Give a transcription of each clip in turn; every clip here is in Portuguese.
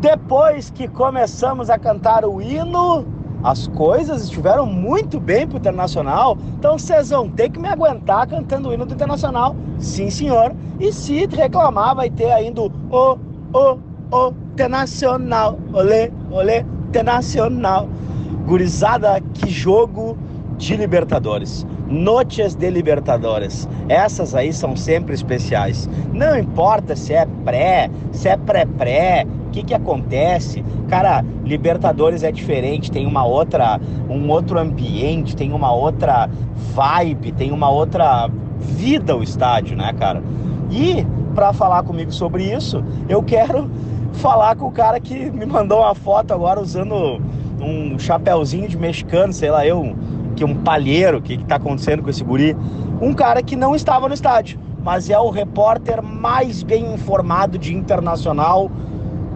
Depois que começamos a cantar o hino, as coisas estiveram muito bem pro Internacional, então vocês vão ter que me aguentar cantando o hino do Internacional, sim senhor. E se reclamar, vai ter ainda o o o o Internacional, olê, olê, Internacional. Gurizada, que jogo de Libertadores. Noches de Libertadores. Essas aí são sempre especiais. Não importa se é pré, se é pré-pré, o que que acontece? Cara, Libertadores é diferente, tem uma outra, um outro ambiente, tem uma outra vibe, tem uma outra vida o estádio, né, cara? E para falar comigo sobre isso, eu quero falar com o cara que me mandou uma foto agora usando um chapéuzinho de mexicano, sei lá, eu, que um palheiro, o que, que tá acontecendo com esse guri? Um cara que não estava no estádio, mas é o repórter mais bem informado de internacional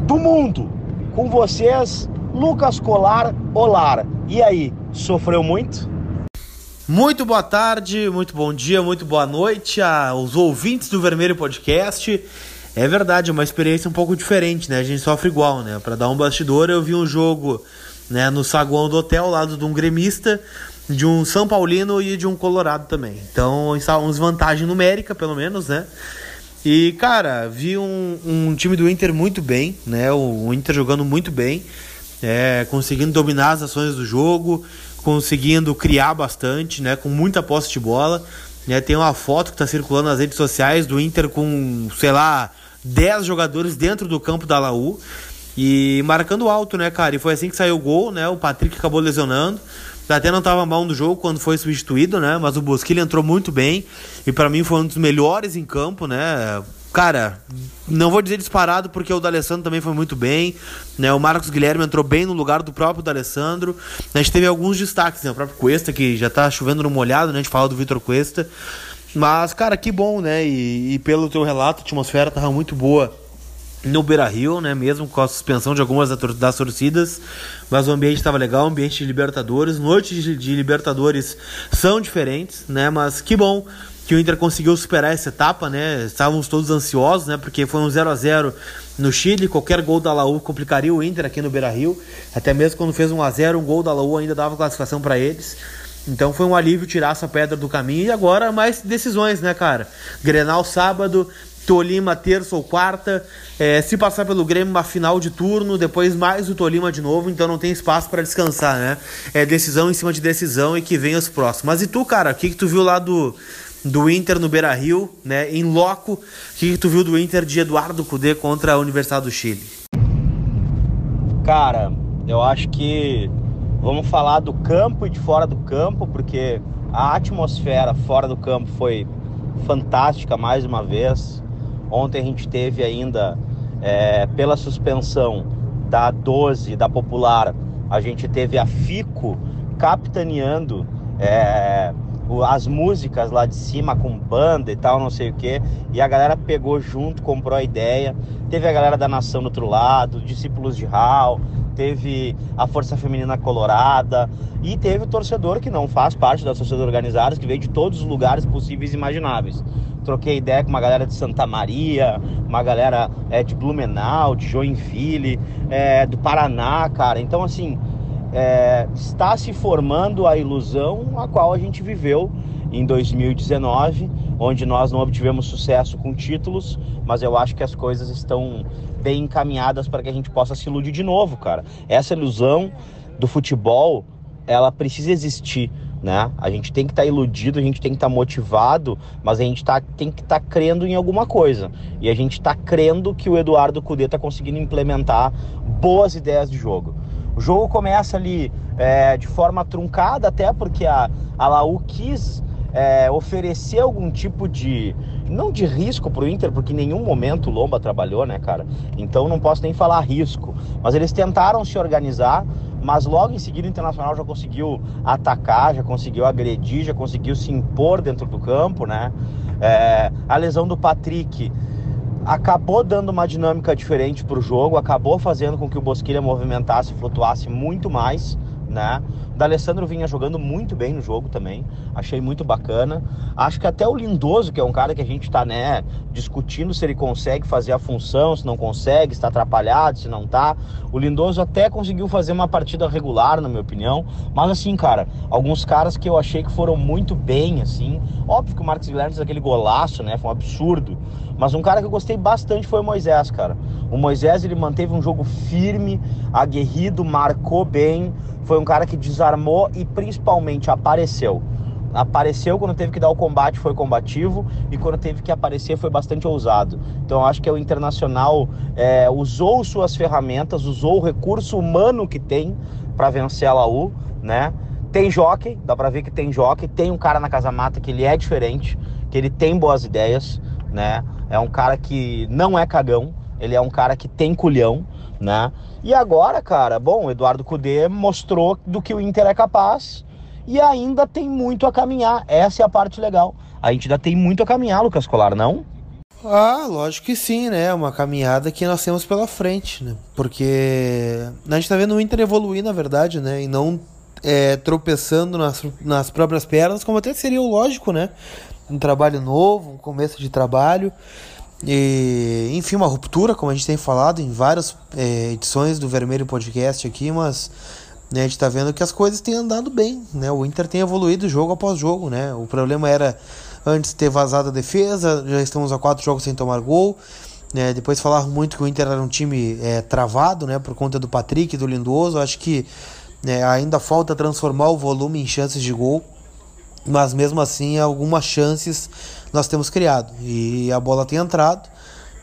do mundo. Com vocês, Lucas Colar Olar. E aí, sofreu muito? Muito boa tarde, muito bom dia, muito boa noite aos ouvintes do Vermelho Podcast. É verdade, é uma experiência um pouco diferente, né? A gente sofre igual, né? Para dar um bastidor, eu vi um jogo né, no saguão do hotel, ao lado de um gremista, de um São Paulino e de um Colorado também. Então, uns vantagem numérica, pelo menos, né? E, cara, vi um, um time do Inter muito bem, né? O, o Inter jogando muito bem, é, conseguindo dominar as ações do jogo, conseguindo criar bastante, né? Com muita posse de bola. Né? Tem uma foto que está circulando nas redes sociais do Inter com, sei lá, 10 jogadores dentro do campo da Laú e marcando alto, né, cara? E foi assim que saiu o gol, né? O Patrick acabou lesionando. Até não estava mal no jogo quando foi substituído, né? Mas o Bosquilha entrou muito bem e para mim foi um dos melhores em campo, né? Cara, não vou dizer disparado porque o D'Alessandro também foi muito bem, né? O Marcos Guilherme entrou bem no lugar do próprio D'Alessandro. A gente teve alguns destaques, né? O próprio Cuesta que já tá chovendo no molhado, né? A gente fala do Vitor Cuesta. Mas, cara, que bom, né? E, e, pelo teu relato, a atmosfera tava muito boa no Beira Rio, né? Mesmo com a suspensão de algumas das torcidas. Mas o ambiente estava legal, ambiente de Libertadores. Noites de, Libertadores são diferentes, né? Mas que bom que o Inter conseguiu superar essa etapa, né? Estávamos todos ansiosos, né? Porque foi um 0 a 0 no Chile, qualquer gol da Laú complicaria o Inter aqui no Beira-Rio. Até mesmo quando fez um a 0, um gol da Laú ainda dava classificação para eles. Então foi um alívio tirar essa pedra do caminho e agora mais decisões, né, cara? Grenal sábado, Tolima terça ou quarta. É, se passar pelo Grêmio, uma final de turno, depois mais o Tolima de novo, então não tem espaço para descansar, né? É decisão em cima de decisão e que vem os próximos. Mas e tu, cara, o que, que tu viu lá do, do Inter no Beira Rio, né? Em loco, o que, que tu viu do Inter de Eduardo Cudê contra a Universidade do Chile? Cara, eu acho que Vamos falar do campo e de fora do campo, porque a atmosfera fora do campo foi fantástica mais uma vez. Ontem a gente teve ainda, é, pela suspensão da 12 da Popular, a gente teve a FICO capitaneando é, as músicas lá de cima com banda e tal, não sei o que. E a galera pegou junto, comprou a ideia. Teve a galera da Nação do outro lado, discípulos de Hall, teve a Força Feminina Colorada e teve o torcedor que não faz parte das torcidas organizadas, que veio de todos os lugares possíveis e imagináveis. Troquei ideia com uma galera de Santa Maria, uma galera é, de Blumenau, de Joinville, é, do Paraná, cara. Então, assim, é, está se formando a ilusão a qual a gente viveu em 2019, onde nós não obtivemos sucesso com títulos, mas eu acho que as coisas estão bem encaminhadas para que a gente possa se iludir de novo, cara. Essa ilusão do futebol, ela precisa existir, né? A gente tem que estar tá iludido, a gente tem que estar tá motivado, mas a gente tá, tem que estar tá crendo em alguma coisa. E a gente está crendo que o Eduardo Cudê está conseguindo implementar boas ideias de jogo. O jogo começa ali é, de forma truncada, até porque a, a Laú quis é, oferecer algum tipo de. Não de risco para o Inter, porque em nenhum momento o Lomba trabalhou, né, cara? Então não posso nem falar risco. Mas eles tentaram se organizar, mas logo em seguida o Internacional já conseguiu atacar, já conseguiu agredir, já conseguiu se impor dentro do campo, né? É, a lesão do Patrick acabou dando uma dinâmica diferente para o jogo, acabou fazendo com que o Bosquilha movimentasse, flutuasse muito mais né? D'Alessandro vinha jogando muito bem no jogo também, achei muito bacana. Acho que até o Lindoso, que é um cara que a gente tá, né, discutindo se ele consegue fazer a função, se não consegue, se tá atrapalhado, se não tá. O Lindoso até conseguiu fazer uma partida regular, na minha opinião, mas assim, cara, alguns caras que eu achei que foram muito bem, assim. Óbvio que o Marcos Guilherme fez aquele golaço, né, foi um absurdo. Mas um cara que eu gostei bastante foi o Moisés, cara. O Moisés, ele manteve um jogo firme, aguerrido, marcou bem, foi um cara que desarmou e principalmente apareceu. Apareceu quando teve que dar o combate, foi combativo, e quando teve que aparecer, foi bastante ousado. Então, acho que o Internacional é, usou suas ferramentas, usou o recurso humano que tem para vencer a Laú, né? Tem jockey, dá para ver que tem jockey, tem um cara na Casa Mata que ele é diferente, que ele tem boas ideias, né? É um cara que não é cagão, ele é um cara que tem culhão, né? E agora, cara, bom, Eduardo Cudê mostrou do que o Inter é capaz e ainda tem muito a caminhar. Essa é a parte legal. A gente ainda tem muito a caminhar, Lucas Colar, não? Ah, lógico que sim, né? Uma caminhada que nós temos pela frente, né? Porque a gente tá vendo o Inter evoluir, na verdade, né? E não é, tropeçando nas, nas próprias pernas, como até seria o lógico, né? Um trabalho novo, um começo de trabalho. E, enfim, uma ruptura, como a gente tem falado em várias é, edições do Vermelho Podcast aqui, mas né, a gente está vendo que as coisas têm andado bem, né? O Inter tem evoluído jogo após jogo, né? O problema era antes ter vazado a defesa, já estamos a quatro jogos sem tomar gol. Né? Depois falaram muito que o Inter era um time é, travado, né? Por conta do Patrick do Lindoso. Acho que né, ainda falta transformar o volume em chances de gol, mas mesmo assim algumas chances nós temos criado. E a bola tem entrado,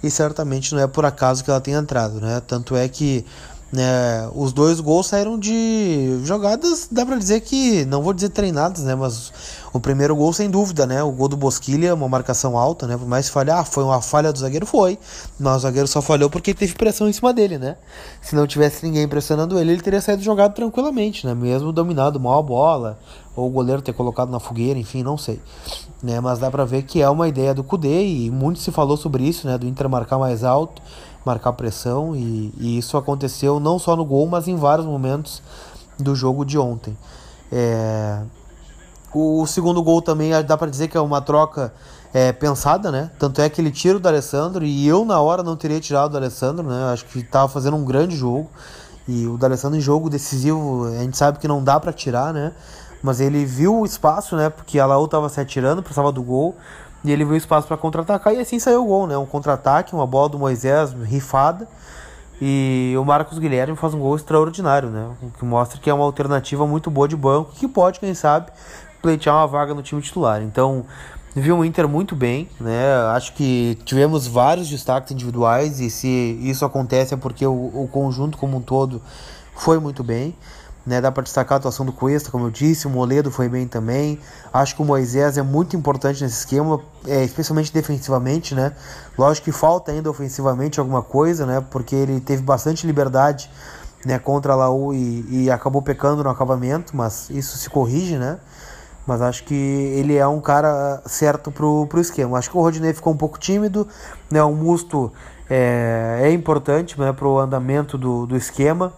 e certamente não é por acaso que ela tem entrado, né? Tanto é que né, os dois gols saíram de jogadas, dá para dizer que, não vou dizer treinadas, né? Mas o primeiro gol, sem dúvida, né? O gol do Bosquilha, uma marcação alta, né? Por mais falhar, ah, foi uma falha do zagueiro, foi. Mas o zagueiro só falhou porque teve pressão em cima dele, né? Se não tivesse ninguém pressionando ele, ele teria saído jogado tranquilamente, né? Mesmo dominado mal a bola, ou o goleiro ter colocado na fogueira, enfim, não sei. Né? Mas dá pra ver que é uma ideia do Kudê e muito se falou sobre isso, né? Do Inter marcar mais alto, marcar pressão, e, e isso aconteceu não só no gol, mas em vários momentos do jogo de ontem. É... O segundo gol também dá para dizer que é uma troca é, pensada, né? Tanto é que ele tira o do Alessandro e eu na hora não teria tirado o do Alessandro, né? Acho que estava fazendo um grande jogo. E o D'Alessandro em jogo decisivo, a gente sabe que não dá para tirar, né? Mas ele viu o espaço, né? Porque a Laú estava se atirando, precisava do gol. E ele viu espaço para contra-atacar e assim saiu o gol, né? Um contra-ataque, uma bola do Moisés rifada. E o Marcos Guilherme faz um gol extraordinário, né? O que mostra que é uma alternativa muito boa de banco, que pode, quem sabe, pleitear uma vaga no time titular. Então, viu o Inter muito bem, né? Acho que tivemos vários destaques individuais e se isso acontece é porque o, o conjunto como um todo foi muito bem. Né, dá para destacar a atuação do Cuesta, como eu disse, o Moledo foi bem também. Acho que o Moisés é muito importante nesse esquema, é, especialmente defensivamente, né? Lógico que falta ainda ofensivamente alguma coisa, né? Porque ele teve bastante liberdade né, contra a Laú e, e acabou pecando no acabamento, mas isso se corrige, né? Mas acho que ele é um cara certo pro, pro esquema. Acho que o Rodinei ficou um pouco tímido, né? O Musto é, é importante né, pro andamento do, do esquema.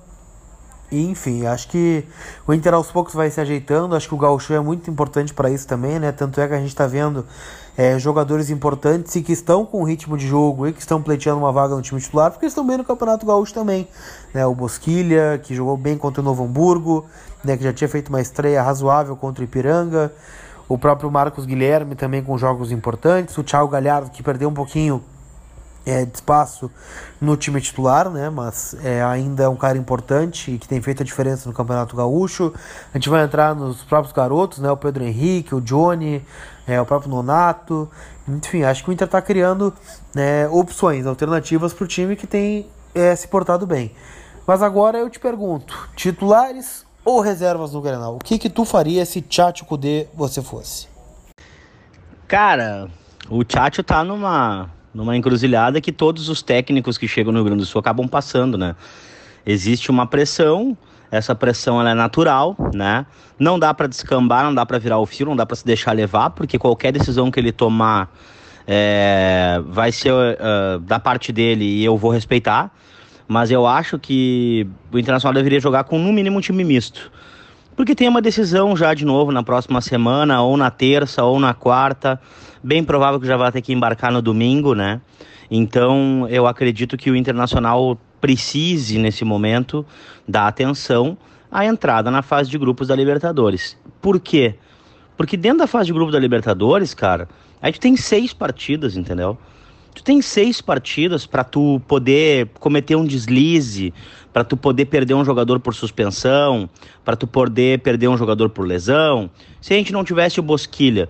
Enfim, acho que o Inter aos poucos vai se ajeitando. Acho que o Gaucho é muito importante para isso também, né? Tanto é que a gente está vendo é, jogadores importantes e que estão com ritmo de jogo e que estão pleiteando uma vaga no time titular, porque estão bem no Campeonato Gaúcho também. Né? O Bosquilha, que jogou bem contra o Novo Hamburgo, né? que já tinha feito uma estreia razoável contra o Ipiranga. O próprio Marcos Guilherme também com jogos importantes. O Thiago Galhardo, que perdeu um pouquinho é, de espaço no time titular, né? Mas é, ainda é um cara importante que tem feito a diferença no Campeonato Gaúcho. A gente vai entrar nos próprios garotos, né? O Pedro Henrique, o Johnny, é, o próprio Nonato. Enfim, acho que o Inter está criando né, opções, alternativas para o time que tem é, se portado bem. Mas agora eu te pergunto, titulares ou reservas no Grenal? O que que tu faria se Tchatcho Kudê você fosse? Cara, o Tchatcho tá numa numa encruzilhada que todos os técnicos que chegam no Rio Grande do Sul acabam passando, né? Existe uma pressão, essa pressão ela é natural, né? Não dá para descambar, não dá para virar o fio, não dá para se deixar levar, porque qualquer decisão que ele tomar é, vai ser uh, da parte dele e eu vou respeitar. Mas eu acho que o Internacional deveria jogar com no mínimo um time misto. porque tem uma decisão já de novo na próxima semana, ou na terça, ou na quarta. Bem provável que já vai ter que embarcar no domingo, né? Então eu acredito que o Internacional precise, nesse momento, dar atenção à entrada na fase de grupos da Libertadores. Por quê? Porque dentro da fase de grupo da Libertadores, cara, a gente tem seis partidas, entendeu? Tu tem seis partidas para tu poder cometer um deslize, para tu poder perder um jogador por suspensão, para tu poder perder um jogador por lesão. Se a gente não tivesse o Bosquilha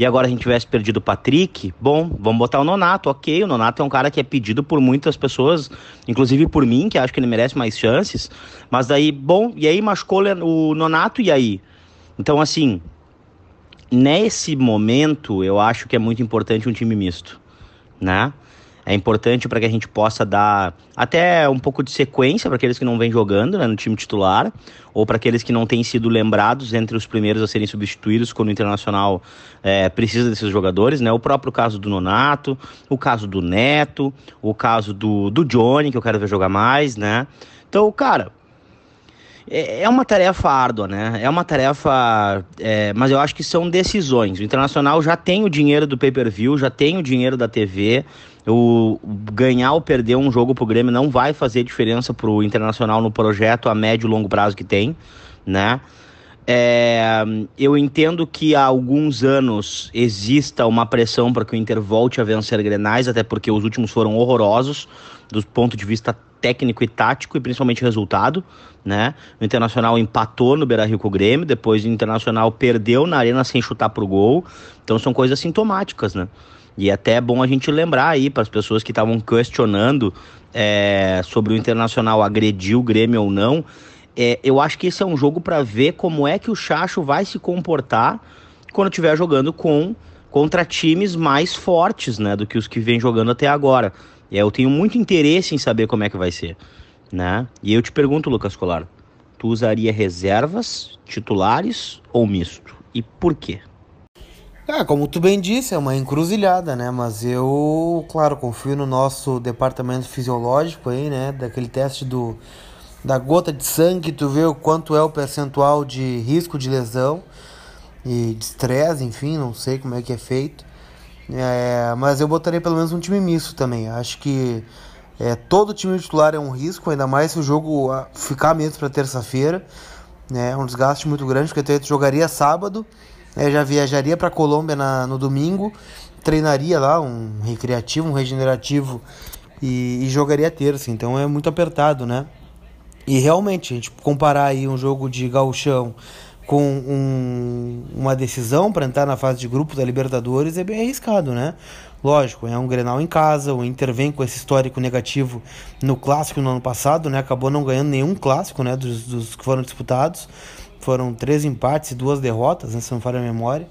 e agora a gente tivesse perdido o Patrick, bom, vamos botar o Nonato, ok. O Nonato é um cara que é pedido por muitas pessoas, inclusive por mim, que acho que ele merece mais chances. Mas daí, bom, e aí machucou o Nonato, e aí? Então, assim, nesse momento, eu acho que é muito importante um time misto né? É importante para que a gente possa dar até um pouco de sequência para aqueles que não vêm jogando né, no time titular, ou para aqueles que não têm sido lembrados entre os primeiros a serem substituídos quando o Internacional é, precisa desses jogadores. Né? O próprio caso do Nonato, o caso do Neto, o caso do, do Johnny, que eu quero ver jogar mais. Né? Então, cara, é, é uma tarefa árdua, né? É uma tarefa. É, mas eu acho que são decisões. O Internacional já tem o dinheiro do pay per view, já tem o dinheiro da TV. O ganhar ou perder um jogo pro Grêmio não vai fazer diferença pro Internacional no projeto a médio e longo prazo que tem, né? É, eu entendo que há alguns anos exista uma pressão para que o Inter volte a vencer Grenais, até porque os últimos foram horrorosos do ponto de vista técnico e tático e principalmente resultado, né? O Internacional empatou no Beira-Rio com o Grêmio, depois o Internacional perdeu na arena sem chutar pro gol. Então são coisas sintomáticas, né? E é até é bom a gente lembrar aí para as pessoas que estavam questionando é, sobre o Internacional agredir o Grêmio ou não. É, eu acho que esse é um jogo para ver como é que o Chacho vai se comportar quando estiver jogando com contra times mais fortes, né, do que os que vem jogando até agora. E eu tenho muito interesse em saber como é que vai ser, né? E eu te pergunto, Lucas Colar, tu usaria reservas, titulares ou misto? E por quê? É, como tu bem disse, é uma encruzilhada, né? Mas eu, claro, confio no nosso departamento fisiológico aí, né? Daquele teste do da gota de sangue, tu vê o quanto é o percentual de risco de lesão e de estresse, enfim, não sei como é que é feito. É, mas eu botaria pelo menos um time misto também. Acho que é, todo time titular é um risco, ainda mais se o jogo ah, ficar mesmo para terça-feira. Né, é um desgaste muito grande, porque tu jogaria sábado, né, já viajaria para Colômbia na, no domingo, treinaria lá um recreativo, um regenerativo e, e jogaria terça. Então é muito apertado, né? E realmente, a gente comparar aí um jogo de gauchão com um, uma decisão para entrar na fase de grupo da Libertadores é bem arriscado, né? Lógico, é um Grenal em casa, o Inter vem com esse histórico negativo no clássico no ano passado, né? Acabou não ganhando nenhum clássico, né? Dos, dos que foram disputados. Foram três empates e duas derrotas, né? se não falha a memória.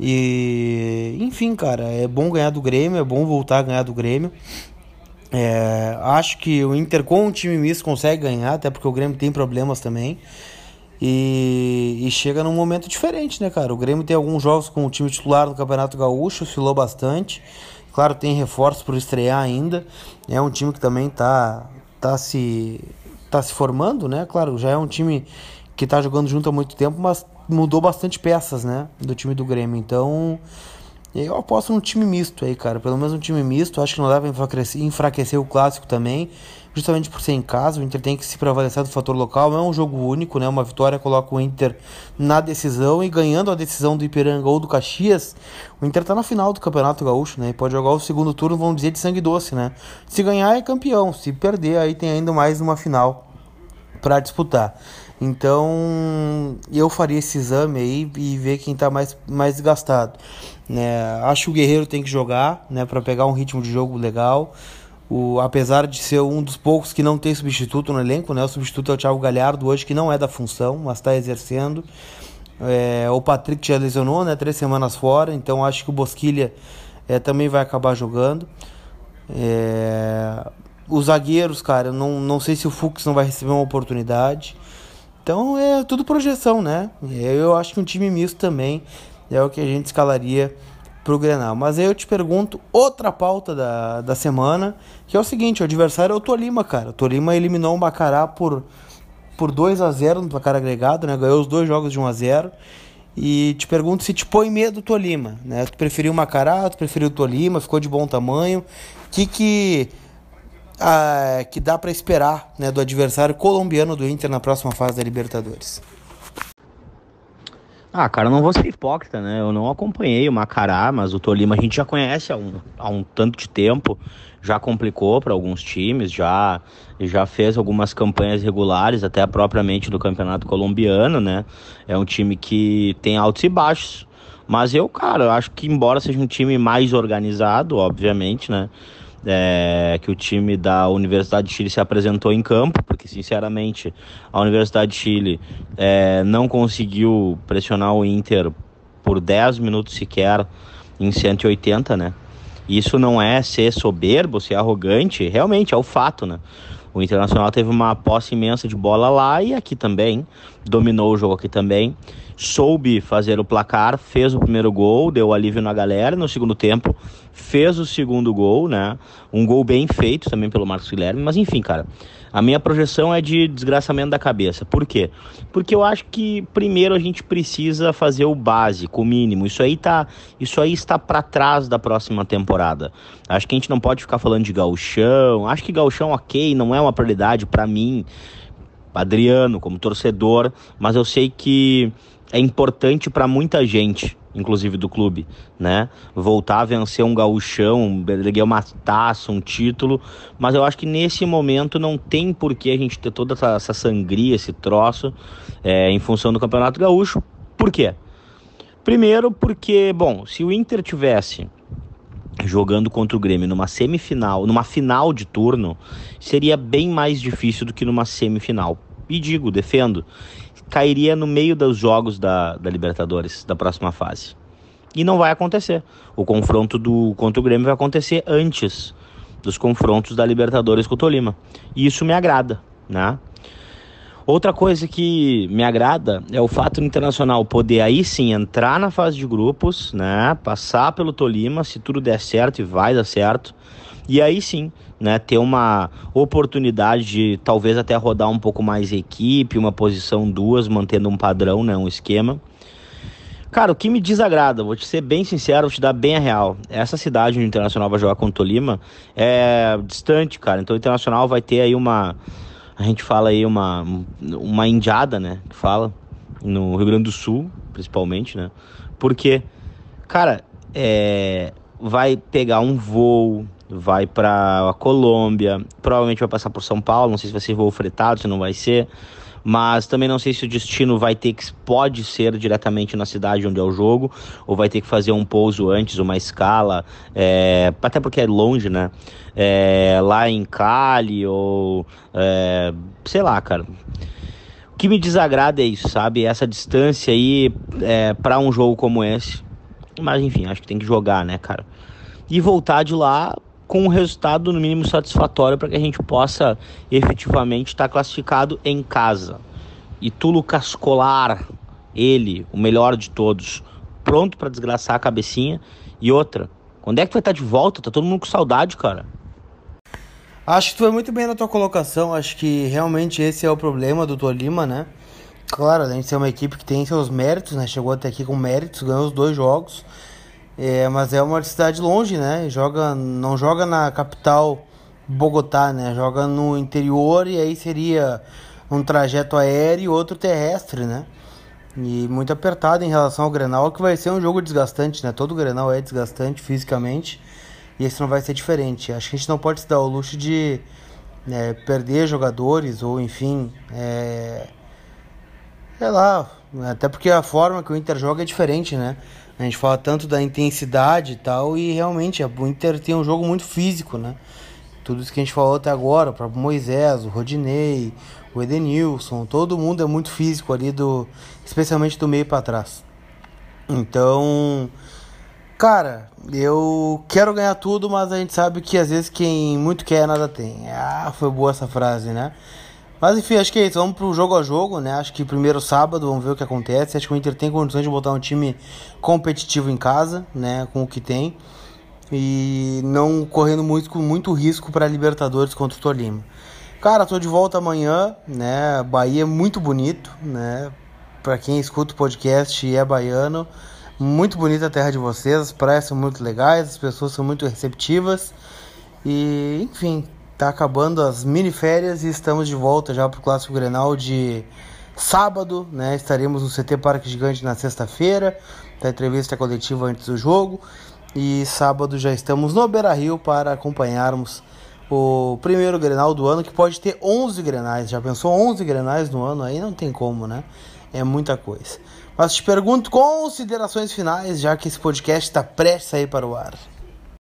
E, enfim, cara, é bom ganhar do Grêmio, é bom voltar a ganhar do Grêmio. É, acho que o Inter com um time misto consegue ganhar, até porque o Grêmio tem problemas também. E, e, chega num momento diferente, né, cara? O Grêmio tem alguns jogos com o time titular no Campeonato Gaúcho, oscilou bastante. Claro, tem reforços por estrear ainda. É um time que também tá, tá, se, tá se formando, né? Claro, já é um time que tá jogando junto há muito tempo, mas mudou bastante peças, né? Do time do Grêmio. Então, eu aposto num time misto aí, cara. Pelo menos um time misto. Acho que não pra enfraquecer, enfraquecer o clássico também justamente por ser em casa, o Inter tem que se prevalecer do fator local. Não é um jogo único, né? Uma vitória coloca o Inter na decisão e ganhando a decisão do Ipiranga ou do Caxias, o Inter tá na final do Campeonato Gaúcho, né? E pode jogar o segundo turno, vamos dizer, de sangue doce, né? Se ganhar é campeão, se perder aí tem ainda mais uma final para disputar. Então, eu faria esse exame aí e ver quem está mais, mais desgastado. Né? Acho que o Guerreiro tem que jogar, né, para pegar um ritmo de jogo legal. O, apesar de ser um dos poucos que não tem substituto no elenco, né? O substituto é o Thiago Galhardo hoje, que não é da função, mas está exercendo. É, o Patrick já lesionou, né? Três semanas fora, então acho que o Bosquilha é, também vai acabar jogando. É, os zagueiros, cara, não, não sei se o Fux não vai receber uma oportunidade. Então é tudo projeção, né? Eu acho que um time misto também é o que a gente escalaria pro Grenal. Mas aí eu te pergunto outra pauta da, da semana, que é o seguinte, o adversário é o Tolima, cara. O Tolima eliminou o Macará por por 2 a 0 no placar agregado, né? Ganhou os dois jogos de 1 a 0 e te pergunto se te põe medo o Tolima, né? Tu preferiu o Macará, tu preferiu o Tolima, ficou de bom tamanho. O que que, ah, que dá para esperar né, do adversário colombiano do Inter na próxima fase da Libertadores? Ah, cara, não vou ser hipócrita, né? Eu não acompanhei o Macará, mas o Tolima a gente já conhece há um, há um tanto de tempo. Já complicou para alguns times, já, já fez algumas campanhas regulares, até propriamente do Campeonato Colombiano, né? É um time que tem altos e baixos. Mas eu, cara, eu acho que embora seja um time mais organizado, obviamente, né? É, que o time da Universidade de Chile se apresentou em campo, porque sinceramente a Universidade de Chile é, não conseguiu pressionar o Inter por 10 minutos sequer em 180, né? Isso não é ser soberbo, ser arrogante, realmente é o fato, né? O Internacional teve uma posse imensa de bola lá e aqui também, dominou o jogo aqui também soube fazer o placar, fez o primeiro gol, deu alívio na galera no segundo tempo, fez o segundo gol, né? Um gol bem feito também pelo Marcos Guilherme, mas enfim, cara. A minha projeção é de desgraçamento da cabeça. Por quê? Porque eu acho que primeiro a gente precisa fazer o básico, o mínimo. Isso aí tá, isso aí está para trás da próxima temporada. Acho que a gente não pode ficar falando de gauchão. Acho que gauchão, OK, não é uma prioridade para mim. Adriano, como torcedor, mas eu sei que é importante para muita gente, inclusive do clube, né? Voltar a vencer um gauchão, ganhar uma taça, um título, mas eu acho que nesse momento não tem por que a gente ter toda essa, essa sangria, esse troço, é, em função do Campeonato Gaúcho. Por quê? Primeiro porque, bom, se o Inter tivesse jogando contra o Grêmio numa semifinal, numa final de turno, seria bem mais difícil do que numa semifinal. E digo, defendo cairia no meio dos jogos da, da Libertadores, da próxima fase. E não vai acontecer. O confronto do contra o Grêmio vai acontecer antes dos confrontos da Libertadores com o Tolima. E isso me agrada, né? Outra coisa que me agrada é o fato do Internacional poder aí sim entrar na fase de grupos, né? Passar pelo Tolima, se tudo der certo e vai dar certo. E aí sim, né, ter uma oportunidade de talvez até rodar um pouco mais equipe, uma posição duas, mantendo um padrão, né, um esquema. Cara, o que me desagrada, vou te ser bem sincero, vou te dar bem a real. Essa cidade onde o Internacional vai jogar com o Tolima é distante, cara. Então o Internacional vai ter aí uma. A gente fala aí uma, uma indiada, né? Que fala. No Rio Grande do Sul, principalmente, né? Porque, cara, é, vai pegar um voo, vai para a Colômbia, provavelmente vai passar por São Paulo, não sei se vai ser voo fretado, se não vai ser, mas também não sei se o destino vai ter que pode ser diretamente na cidade onde é o jogo, ou vai ter que fazer um pouso antes, uma escala, é, até porque é longe, né? É, lá em Cali ou é, sei lá, cara. O que me desagrada é isso, sabe? Essa distância aí para um jogo como esse. Mas enfim, acho que tem que jogar, né, cara? E voltar de lá com um resultado no mínimo satisfatório para que a gente possa efetivamente estar tá classificado em casa. E Tulo Cascolar, ele, o melhor de todos, pronto para desgraçar a cabecinha. E outra, quando é que tu vai estar tá de volta? Tá todo mundo com saudade, cara. Acho que tu foi muito bem na tua colocação. Acho que realmente esse é o problema do Tolima, né? Claro, a gente ser uma equipe que tem seus méritos, né? Chegou até aqui com méritos, ganhou os dois jogos. É, mas é uma cidade longe, né? Joga, não joga na capital Bogotá, né? Joga no interior e aí seria um trajeto aéreo e outro terrestre, né? E muito apertado em relação ao Grenal, que vai ser um jogo desgastante, né? Todo Grenal é desgastante fisicamente e esse não vai ser diferente. Acho que a gente não pode se dar o luxo de né, perder jogadores ou enfim, é... sei lá, até porque a forma que o Inter joga é diferente, né? A gente fala tanto da intensidade e tal, e realmente o Inter tem um jogo muito físico, né? Tudo isso que a gente falou até agora, o próprio Moisés, o Rodinei, o Edenilson, todo mundo é muito físico ali, do, especialmente do meio para trás. Então, cara, eu quero ganhar tudo, mas a gente sabe que às vezes quem muito quer nada tem. Ah, foi boa essa frase, né? Mas enfim, acho que é isso. Vamos pro jogo a jogo, né? Acho que primeiro sábado, vamos ver o que acontece. Acho que o Inter tem condições de botar um time competitivo em casa, né? Com o que tem. E não correndo muito, muito risco para Libertadores contra o Tolima. Cara, tô de volta amanhã, né? Bahia é muito bonito, né? Para quem escuta o podcast e é baiano, muito bonita a terra de vocês, as praias são muito legais, as pessoas são muito receptivas. E, enfim, tá acabando as mini férias e estamos de volta já pro Clássico Grenal de sábado, né? Estaremos no CT Parque Gigante na sexta-feira, da entrevista coletiva antes do jogo. E sábado já estamos no Beira Rio para acompanharmos o primeiro Grenal do ano, que pode ter 11 Grenais. Já pensou 11 Grenais no ano? Aí não tem como, né? É muita coisa. Mas te pergunto considerações finais, já que esse podcast está prestes a ir para o ar.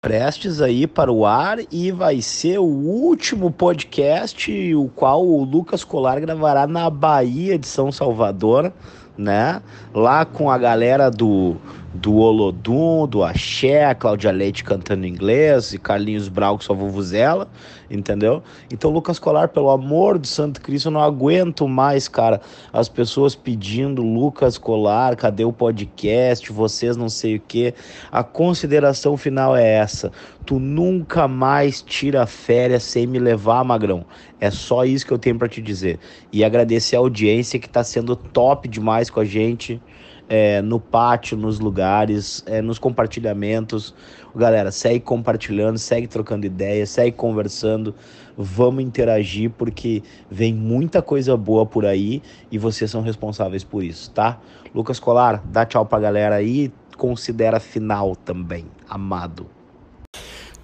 Prestes aí para o ar e vai ser o último podcast, o qual o Lucas Colar gravará na Bahia de São Salvador, né? Lá com a galera do do Olodum, do Axé, Cláudia Leite cantando inglês e Carlinhos Brau com sua vuvuzela, entendeu? Então, Lucas Colar, pelo amor do Santo Cristo, eu não aguento mais, cara, as pessoas pedindo Lucas Colar, cadê o podcast, vocês não sei o que. A consideração final é essa: tu nunca mais tira férias sem me levar, Magrão. É só isso que eu tenho para te dizer. E agradecer a audiência que tá sendo top demais com a gente é, no pátio, nos lugares, é, nos compartilhamentos. Galera, segue compartilhando, segue trocando ideias, segue conversando. Vamos interagir porque vem muita coisa boa por aí e vocês são responsáveis por isso, tá? Lucas Colar, dá tchau pra galera aí. Considera final também, amado.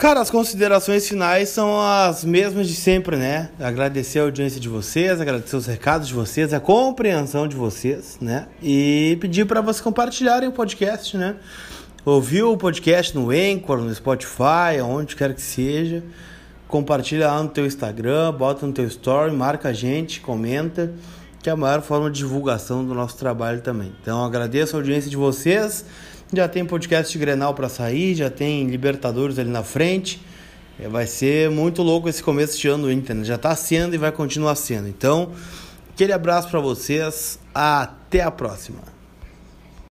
Cara, as considerações finais são as mesmas de sempre, né? Agradecer a audiência de vocês, agradecer os recados de vocês, a compreensão de vocês, né? E pedir para vocês compartilharem o podcast, né? Ouviu o podcast no Anchor, no Spotify, onde quer que seja. Compartilha lá no teu Instagram, bota no teu story, marca a gente, comenta, que é a maior forma de divulgação do nosso trabalho também. Então agradeço a audiência de vocês. Já tem podcast de Grenal para sair, já tem Libertadores ali na frente. É, vai ser muito louco esse começo de ano do Inter. Né? Já está sendo e vai continuar sendo. Então, aquele abraço para vocês. Até a próxima.